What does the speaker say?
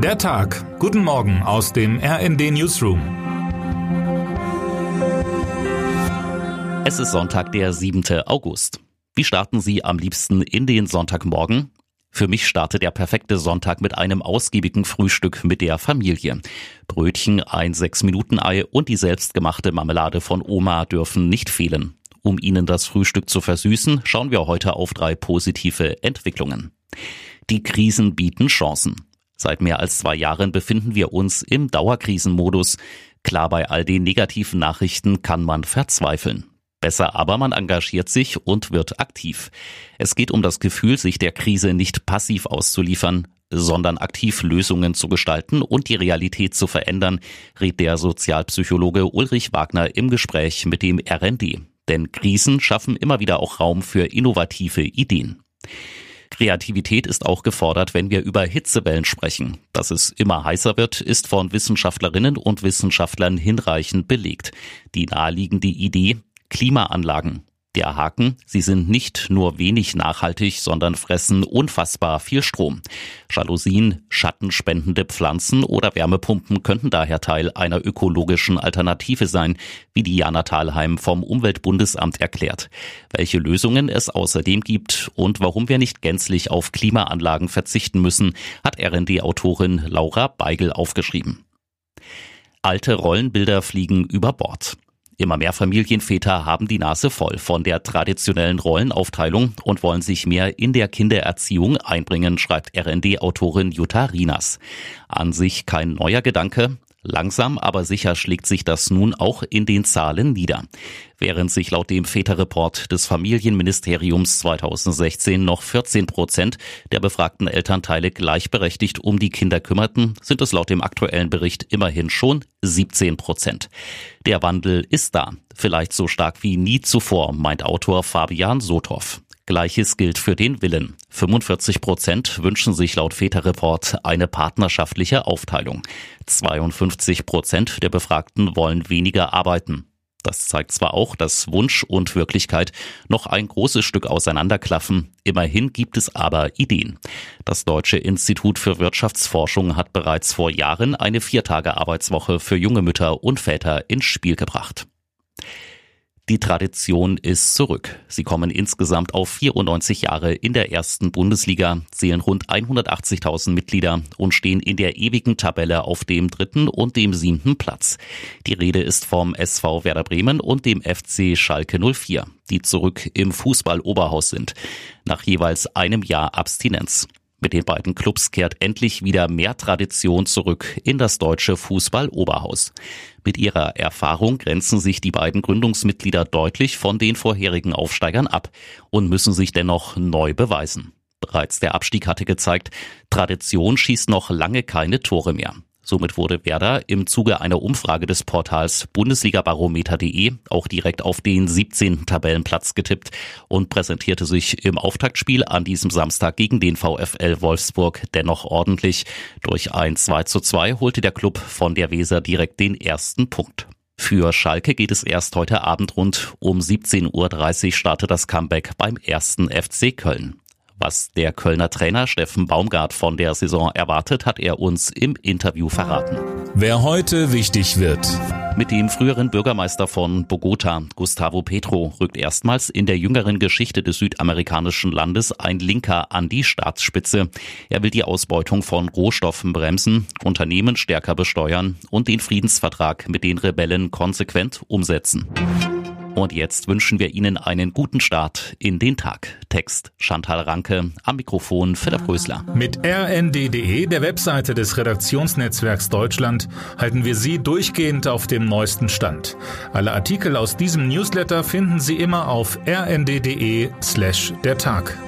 Der Tag. Guten Morgen aus dem RND Newsroom. Es ist Sonntag, der 7. August. Wie starten Sie am liebsten in den Sonntagmorgen? Für mich startet der perfekte Sonntag mit einem ausgiebigen Frühstück mit der Familie. Brötchen, ein 6-Minuten-Ei und die selbstgemachte Marmelade von Oma dürfen nicht fehlen. Um Ihnen das Frühstück zu versüßen, schauen wir heute auf drei positive Entwicklungen. Die Krisen bieten Chancen. Seit mehr als zwei Jahren befinden wir uns im Dauerkrisenmodus. Klar, bei all den negativen Nachrichten kann man verzweifeln. Besser aber, man engagiert sich und wird aktiv. Es geht um das Gefühl, sich der Krise nicht passiv auszuliefern, sondern aktiv Lösungen zu gestalten und die Realität zu verändern, rät der Sozialpsychologe Ulrich Wagner im Gespräch mit dem RND. Denn Krisen schaffen immer wieder auch Raum für innovative Ideen. Kreativität ist auch gefordert, wenn wir über Hitzewellen sprechen. Dass es immer heißer wird, ist von Wissenschaftlerinnen und Wissenschaftlern hinreichend belegt. Die naheliegende Idee Klimaanlagen. Der Haken, sie sind nicht nur wenig nachhaltig, sondern fressen unfassbar viel Strom. Jalousien, schattenspendende Pflanzen oder Wärmepumpen könnten daher Teil einer ökologischen Alternative sein, wie Diana Thalheim vom Umweltbundesamt erklärt. Welche Lösungen es außerdem gibt und warum wir nicht gänzlich auf Klimaanlagen verzichten müssen, hat RND-Autorin Laura Beigel aufgeschrieben. Alte Rollenbilder fliegen über Bord. Immer mehr Familienväter haben die Nase voll von der traditionellen Rollenaufteilung und wollen sich mehr in der Kindererziehung einbringen, schreibt RND-Autorin Jutta Rinas. An sich kein neuer Gedanke, Langsam aber sicher schlägt sich das nun auch in den Zahlen nieder. Während sich laut dem Väterreport des Familienministeriums 2016 noch 14 Prozent der befragten Elternteile gleichberechtigt um die Kinder kümmerten, sind es laut dem aktuellen Bericht immerhin schon 17 Prozent. Der Wandel ist da, vielleicht so stark wie nie zuvor, meint Autor Fabian Sothoff. Gleiches gilt für den Willen. 45 Prozent wünschen sich laut Väterreport eine partnerschaftliche Aufteilung. 52 Prozent der Befragten wollen weniger arbeiten. Das zeigt zwar auch, dass Wunsch und Wirklichkeit noch ein großes Stück auseinanderklaffen. Immerhin gibt es aber Ideen. Das Deutsche Institut für Wirtschaftsforschung hat bereits vor Jahren eine Viertage-Arbeitswoche für junge Mütter und Väter ins Spiel gebracht. Die Tradition ist zurück. Sie kommen insgesamt auf 94 Jahre in der ersten Bundesliga, zählen rund 180.000 Mitglieder und stehen in der ewigen Tabelle auf dem dritten und dem siebten Platz. Die Rede ist vom SV Werder Bremen und dem FC Schalke 04, die zurück im Fußball-Oberhaus sind, nach jeweils einem Jahr Abstinenz. Mit den beiden Clubs kehrt endlich wieder mehr Tradition zurück in das deutsche Fußball-Oberhaus. Mit ihrer Erfahrung grenzen sich die beiden Gründungsmitglieder deutlich von den vorherigen Aufsteigern ab und müssen sich dennoch neu beweisen. Bereits der Abstieg hatte gezeigt, Tradition schießt noch lange keine Tore mehr. Somit wurde Werder im Zuge einer Umfrage des Portals Bundesligabarometer.de auch direkt auf den 17. Tabellenplatz getippt und präsentierte sich im Auftaktspiel an diesem Samstag gegen den VfL Wolfsburg dennoch ordentlich. Durch ein 2 zu 2 holte der Club von der Weser direkt den ersten Punkt. Für Schalke geht es erst heute Abend rund um 17.30 Uhr startet das Comeback beim ersten FC Köln. Was der Kölner Trainer Steffen Baumgart von der Saison erwartet, hat er uns im Interview verraten. Wer heute wichtig wird. Mit dem früheren Bürgermeister von Bogota, Gustavo Petro, rückt erstmals in der jüngeren Geschichte des südamerikanischen Landes ein Linker an die Staatsspitze. Er will die Ausbeutung von Rohstoffen bremsen, Unternehmen stärker besteuern und den Friedensvertrag mit den Rebellen konsequent umsetzen. Und jetzt wünschen wir Ihnen einen guten Start in den Tag. Text Chantal Ranke, am Mikrofon Philipp Rösler. Mit rnd.de, der Webseite des Redaktionsnetzwerks Deutschland, halten wir Sie durchgehend auf dem neuesten Stand. Alle Artikel aus diesem Newsletter finden Sie immer auf rnd.de slash der Tag.